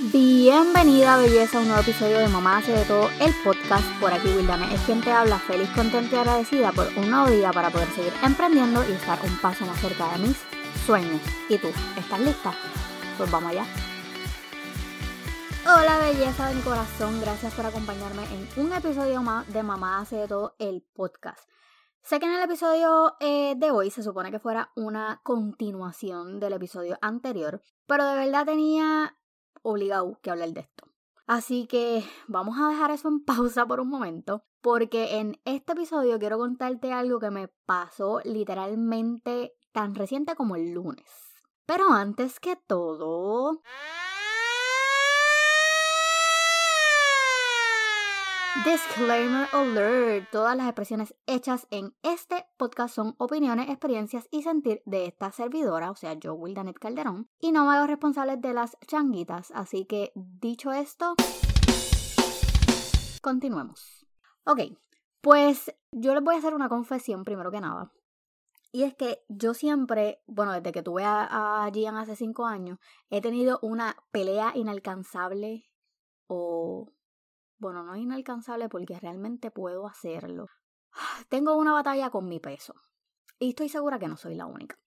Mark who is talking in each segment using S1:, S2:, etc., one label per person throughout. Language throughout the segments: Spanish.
S1: Bienvenida belleza a un nuevo episodio de Mamá hace de todo el podcast. Por aquí Wildane es quien te habla, feliz, contenta y agradecida por un nuevo día para poder seguir emprendiendo y estar un paso más cerca de mis sueños. ¿Y tú? ¿Estás lista? Pues vamos allá. Hola belleza de mi corazón, gracias por acompañarme en un episodio más de Mamá hace de todo el podcast. Sé que en el episodio eh, de hoy se supone que fuera una continuación del episodio anterior, pero de verdad tenía obligado que hablar de esto. Así que vamos a dejar eso en pausa por un momento, porque en este episodio quiero contarte algo que me pasó literalmente tan reciente como el lunes. Pero antes que todo... Disclaimer alert. Todas las expresiones hechas en este podcast son opiniones, experiencias y sentir de esta servidora, o sea, yo, Wildanet Calderón, y no me hago responsable de las changuitas. Así que, dicho esto, continuemos. Ok, pues yo les voy a hacer una confesión primero que nada. Y es que yo siempre, bueno, desde que tuve a, a Gian hace cinco años, he tenido una pelea inalcanzable o bueno, no es inalcanzable porque realmente puedo hacerlo. Tengo una batalla con mi peso. Y estoy segura que no soy la única.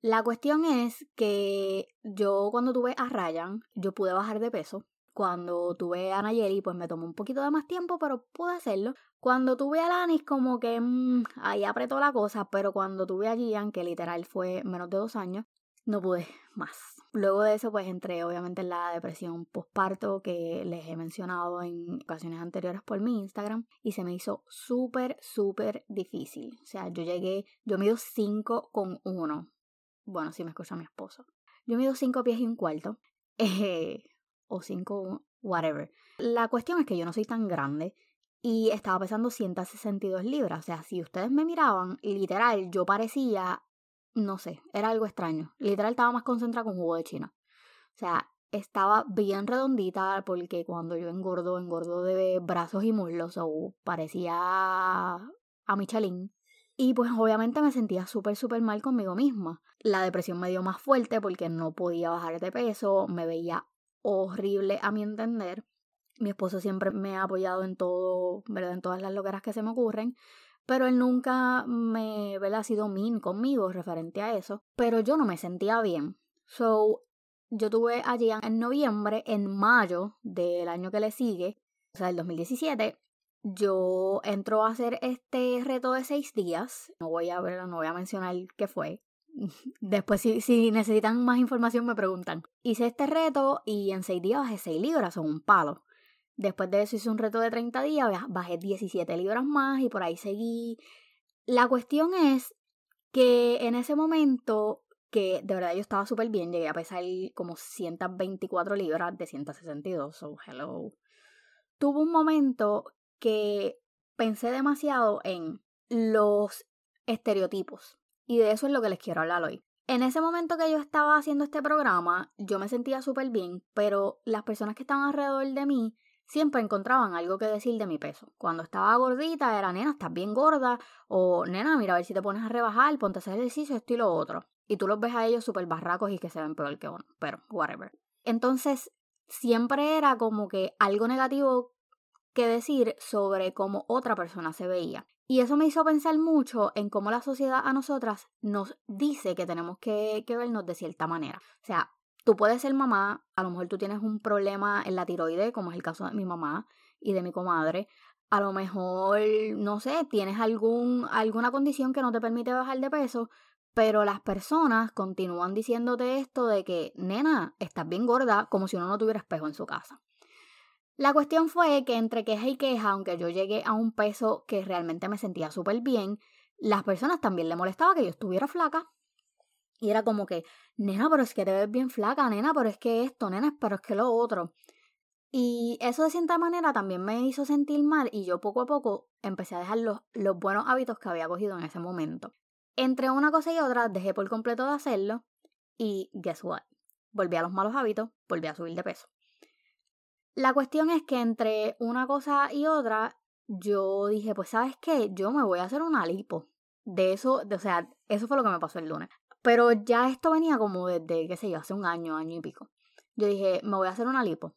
S1: La cuestión es que yo cuando tuve a Ryan, yo pude bajar de peso. Cuando tuve a Nayeli, pues me tomó un poquito de más tiempo, pero pude hacerlo. Cuando tuve a Lanis, como que mmm, ahí apretó la cosa, pero cuando tuve a Gian, que literal fue menos de dos años, no pude más. Luego de eso, pues entré obviamente en la depresión postparto que les he mencionado en ocasiones anteriores por mi Instagram y se me hizo súper, súper difícil. O sea, yo llegué, yo mido 5 con 1. Bueno, si me escucha mi esposo. Yo mido 5 pies y un cuarto. Eh, o 5, whatever. La cuestión es que yo no soy tan grande y estaba pesando 162 libras. O sea, si ustedes me miraban, literal, yo parecía no sé, era algo extraño. Literal estaba más concentrada con jugo de China. O sea, estaba bien redondita porque cuando yo engordo, engordo de brazos y muslos, o parecía a Michelin. Y pues obviamente me sentía súper, súper mal conmigo misma. La depresión me dio más fuerte porque no podía bajar de peso, me veía horrible a mi entender. Mi esposo siempre me ha apoyado en todo, ¿verdad? En todas las loqueras que se me ocurren pero él nunca me ha sido mean conmigo referente a eso, pero yo no me sentía bien. So, yo tuve allí en noviembre, en mayo del año que le sigue, o sea, el 2017, yo entro a hacer este reto de seis días. No voy a no voy a mencionar qué fue. Después, si, si necesitan más información, me preguntan. Hice este reto y en seis días bajé seis libras, son un palo. Después de eso hice un reto de 30 días, bajé 17 libras más y por ahí seguí. La cuestión es que en ese momento, que de verdad yo estaba súper bien, llegué a pesar como 124 libras de 162, so hello. Tuve un momento que pensé demasiado en los estereotipos y de eso es lo que les quiero hablar hoy. En ese momento que yo estaba haciendo este programa, yo me sentía súper bien, pero las personas que estaban alrededor de mí siempre encontraban algo que decir de mi peso. Cuando estaba gordita era, nena, estás bien gorda, o nena, mira a ver si te pones a rebajar, ponte a hacer ejercicio, esto y lo otro. Y tú los ves a ellos súper barracos y que se ven peor que uno, pero whatever. Entonces, siempre era como que algo negativo que decir sobre cómo otra persona se veía. Y eso me hizo pensar mucho en cómo la sociedad a nosotras nos dice que tenemos que, que vernos de cierta manera. O sea, Tú puedes ser mamá, a lo mejor tú tienes un problema en la tiroide, como es el caso de mi mamá y de mi comadre. A lo mejor, no sé, tienes algún, alguna condición que no te permite bajar de peso, pero las personas continúan diciéndote esto de que, nena, estás bien gorda, como si uno no tuviera espejo en su casa. La cuestión fue que entre queja y queja, aunque yo llegué a un peso que realmente me sentía súper bien, las personas también le molestaba que yo estuviera flaca y era como que, nena, pero es que te ves bien flaca, nena, pero es que esto, nena, pero es que lo otro. Y eso de cierta manera también me hizo sentir mal y yo poco a poco empecé a dejar los, los buenos hábitos que había cogido en ese momento. Entre una cosa y otra dejé por completo de hacerlo y guess what? Volví a los malos hábitos, volví a subir de peso. La cuestión es que entre una cosa y otra yo dije, pues sabes qué, yo me voy a hacer una lipo. De eso, o sea, eso fue lo que me pasó el lunes. Pero ya esto venía como desde, qué sé yo, hace un año, año y pico. yo dije, me voy a hacer una lipo.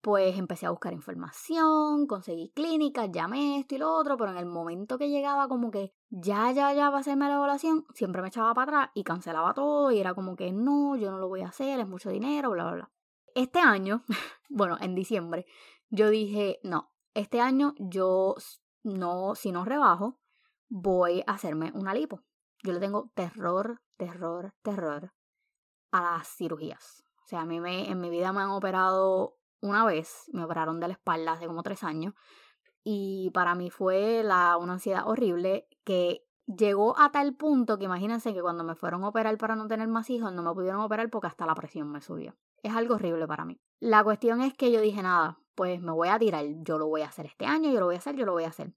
S1: Pues empecé a buscar información, conseguí clínicas, llamé esto y lo otro, pero en el momento que llegaba como que ya, ya, ya va a hacerme la evaluación, siempre me echaba para atrás y cancelaba todo y era como que no, yo no lo voy a hacer, es mucho dinero, bla, bla, bla. Este año, bueno, en diciembre, yo dije, no, este año yo no, si no rebajo, voy a hacerme una lipo. Yo le tengo terror, terror, terror a las cirugías. O sea, a mí me, en mi vida me han operado una vez, me operaron de la espalda hace como tres años, y para mí fue la, una ansiedad horrible que llegó a tal punto que imagínense que cuando me fueron a operar para no tener más hijos, no me pudieron operar porque hasta la presión me subió. Es algo horrible para mí. La cuestión es que yo dije, nada, pues me voy a tirar, yo lo voy a hacer este año, yo lo voy a hacer, yo lo voy a hacer.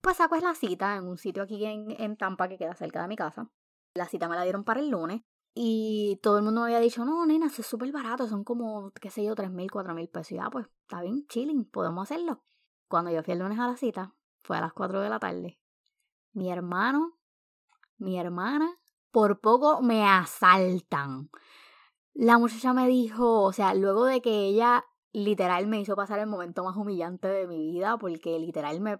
S1: Pues saco es la cita en un sitio aquí en, en Tampa que queda cerca de mi casa. La cita me la dieron para el lunes y todo el mundo me había dicho, no, nena, eso es súper barato, son como, qué sé yo, tres mil, cuatro mil pesos. Y ya, pues, está bien, chilling, podemos hacerlo. Cuando yo fui el lunes a la cita, fue a las cuatro de la tarde. Mi hermano, mi hermana, por poco me asaltan. La muchacha me dijo, o sea, luego de que ella literal me hizo pasar el momento más humillante de mi vida, porque literal me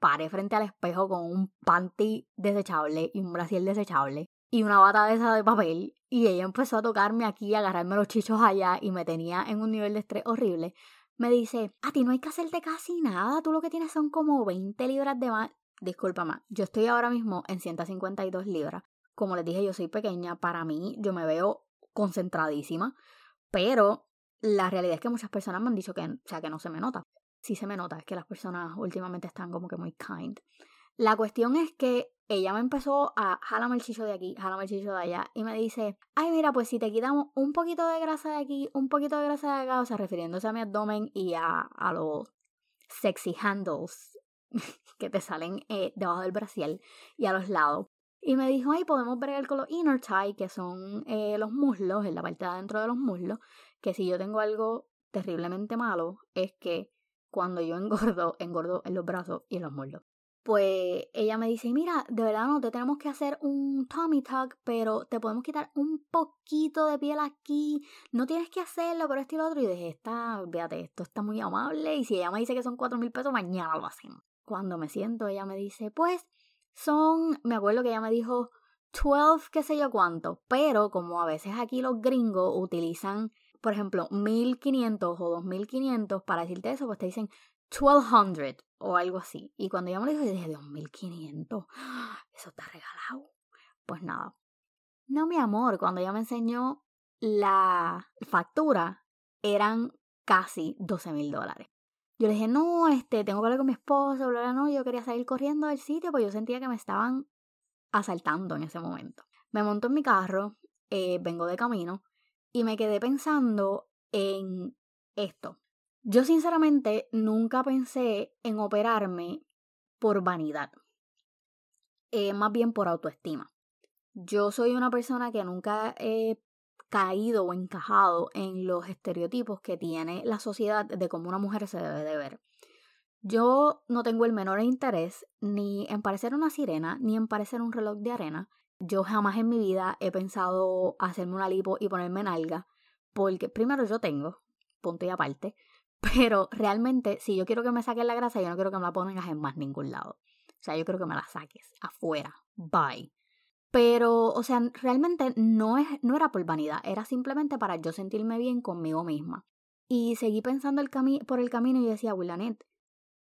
S1: paré frente al espejo con un panty desechable y un brasier desechable y una bata de esa de papel y ella empezó a tocarme aquí, a agarrarme los chichos allá y me tenía en un nivel de estrés horrible. Me dice, a ti no hay que hacerte casi nada, tú lo que tienes son como 20 libras de más. Disculpa yo estoy ahora mismo en 152 libras. Como les dije, yo soy pequeña, para mí yo me veo concentradísima, pero la realidad es que muchas personas me han dicho que, o sea, que no se me nota. Sí se me nota, es que las personas últimamente están como que muy kind. La cuestión es que ella me empezó a jalarme el chicho de aquí, jalarme el chicho de allá y me dice, ay mira, pues si te quitamos un poquito de grasa de aquí, un poquito de grasa de acá, o sea, refiriéndose a mi abdomen y a, a los sexy handles que te salen eh, debajo del bracial y a los lados. Y me dijo, ay, podemos ver con los inner thigh, que son eh, los muslos, en la parte de adentro de los muslos, que si yo tengo algo terriblemente malo, es que cuando yo engordo, engordo en los brazos y en los muslos pues ella me dice, mira, de verdad no te tenemos que hacer un tummy tuck, pero te podemos quitar un poquito de piel aquí, no tienes que hacerlo, pero esto y lo otro. Y dije, está, fíjate, esto está muy amable, y si ella me dice que son cuatro mil pesos, mañana lo hacen. Cuando me siento, ella me dice, pues, son, me acuerdo que ella me dijo, 12, qué sé yo cuánto, pero como a veces aquí los gringos utilizan, por ejemplo, 1500 o 2500 para decirte eso, pues te dicen 1200 o algo así. Y cuando ella me lo dijo, dije, 2500, eso está regalado. Pues nada. No, mi amor, cuando ella me enseñó la factura, eran casi 12 mil dólares. Yo le dije, no, este, tengo que hablar con mi esposo, bla, bla, no, yo quería salir corriendo del sitio, pues yo sentía que me estaban asaltando en ese momento. Me monto en mi carro, eh, vengo de camino, y me quedé pensando en esto. Yo sinceramente nunca pensé en operarme por vanidad, eh, más bien por autoestima. Yo soy una persona que nunca he caído o encajado en los estereotipos que tiene la sociedad de cómo una mujer se debe de ver. Yo no tengo el menor interés ni en parecer una sirena ni en parecer un reloj de arena. Yo jamás en mi vida he pensado hacerme una lipo y ponerme en alga, porque primero yo tengo, punto y aparte, pero realmente, si yo quiero que me saquen la grasa, yo no quiero que me la pongas en más ningún lado. O sea, yo quiero que me la saques afuera. Bye. Pero, o sea, realmente no, es, no era por vanidad, era simplemente para yo sentirme bien conmigo misma. Y seguí pensando el por el camino y decía, Willanet,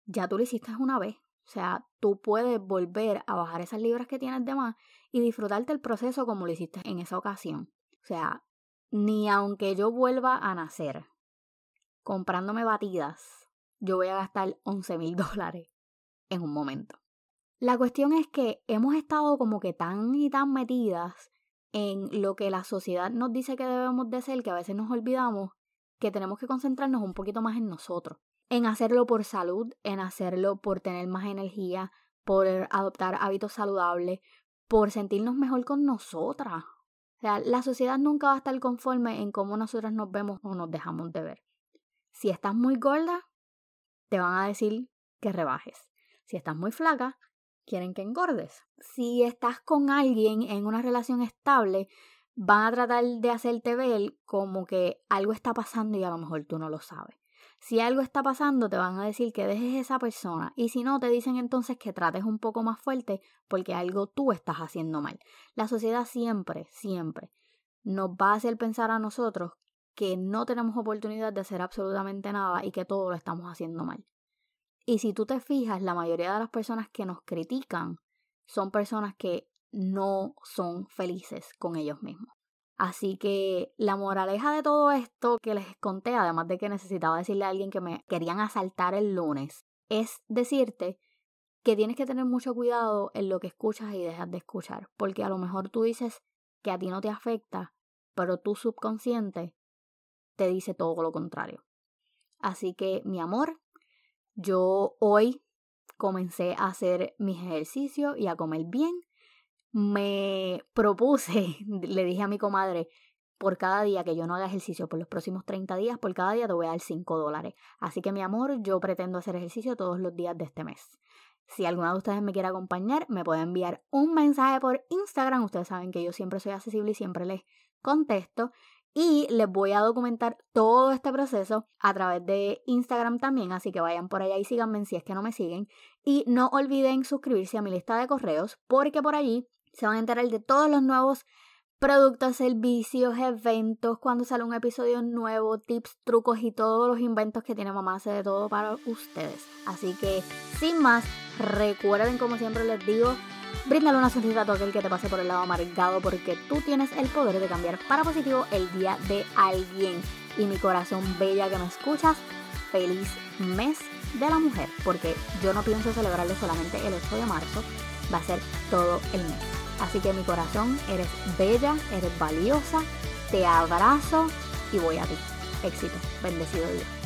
S1: ya tú lo hiciste una vez. O sea, tú puedes volver a bajar esas libras que tienes de más y disfrutarte el proceso como lo hiciste en esa ocasión. O sea, ni aunque yo vuelva a nacer, comprándome batidas, yo voy a gastar 11 mil dólares en un momento. La cuestión es que hemos estado como que tan y tan metidas en lo que la sociedad nos dice que debemos de ser que a veces nos olvidamos que tenemos que concentrarnos un poquito más en nosotros, en hacerlo por salud, en hacerlo por tener más energía, por adoptar hábitos saludables, por sentirnos mejor con nosotras. O sea, la sociedad nunca va a estar conforme en cómo nosotras nos vemos o nos dejamos de ver. Si estás muy gorda, te van a decir que rebajes. Si estás muy flaca, quieren que engordes. Si estás con alguien en una relación estable, van a tratar de hacerte ver como que algo está pasando y a lo mejor tú no lo sabes. Si algo está pasando, te van a decir que dejes esa persona y si no, te dicen entonces que trates un poco más fuerte porque algo tú estás haciendo mal. La sociedad siempre, siempre nos va a hacer pensar a nosotros que no tenemos oportunidad de hacer absolutamente nada y que todo lo estamos haciendo mal. Y si tú te fijas, la mayoría de las personas que nos critican son personas que no son felices con ellos mismos. Así que la moraleja de todo esto que les conté, además de que necesitaba decirle a alguien que me querían asaltar el lunes, es decirte que tienes que tener mucho cuidado en lo que escuchas y dejas de escuchar, porque a lo mejor tú dices que a ti no te afecta, pero tu subconsciente te dice todo lo contrario. Así que, mi amor, yo hoy comencé a hacer mis ejercicios y a comer bien me propuse, le dije a mi comadre, por cada día que yo no haga ejercicio por los próximos 30 días, por cada día te voy a dar 5 dólares. Así que mi amor, yo pretendo hacer ejercicio todos los días de este mes. Si alguna de ustedes me quiere acompañar, me puede enviar un mensaje por Instagram. Ustedes saben que yo siempre soy accesible y siempre les contesto. Y les voy a documentar todo este proceso a través de Instagram también, así que vayan por allá y síganme si es que no me siguen. Y no olviden suscribirse a mi lista de correos porque por allí se van a enterar de todos los nuevos productos, servicios, eventos, cuando sale un episodio nuevo, tips, trucos y todos los inventos que tiene mamá hace de todo para ustedes. Así que, sin más, recuerden como siempre les digo, bríndale una sonrisa a todo aquel que te pase por el lado amargado porque tú tienes el poder de cambiar para positivo el día de alguien. Y mi corazón bella que me escuchas, feliz mes de la mujer, porque yo no pienso celebrarlo solamente el 8 de marzo, va a ser todo el mes. Así que mi corazón, eres bella, eres valiosa, te abrazo y voy a ti. Éxito, bendecido Dios.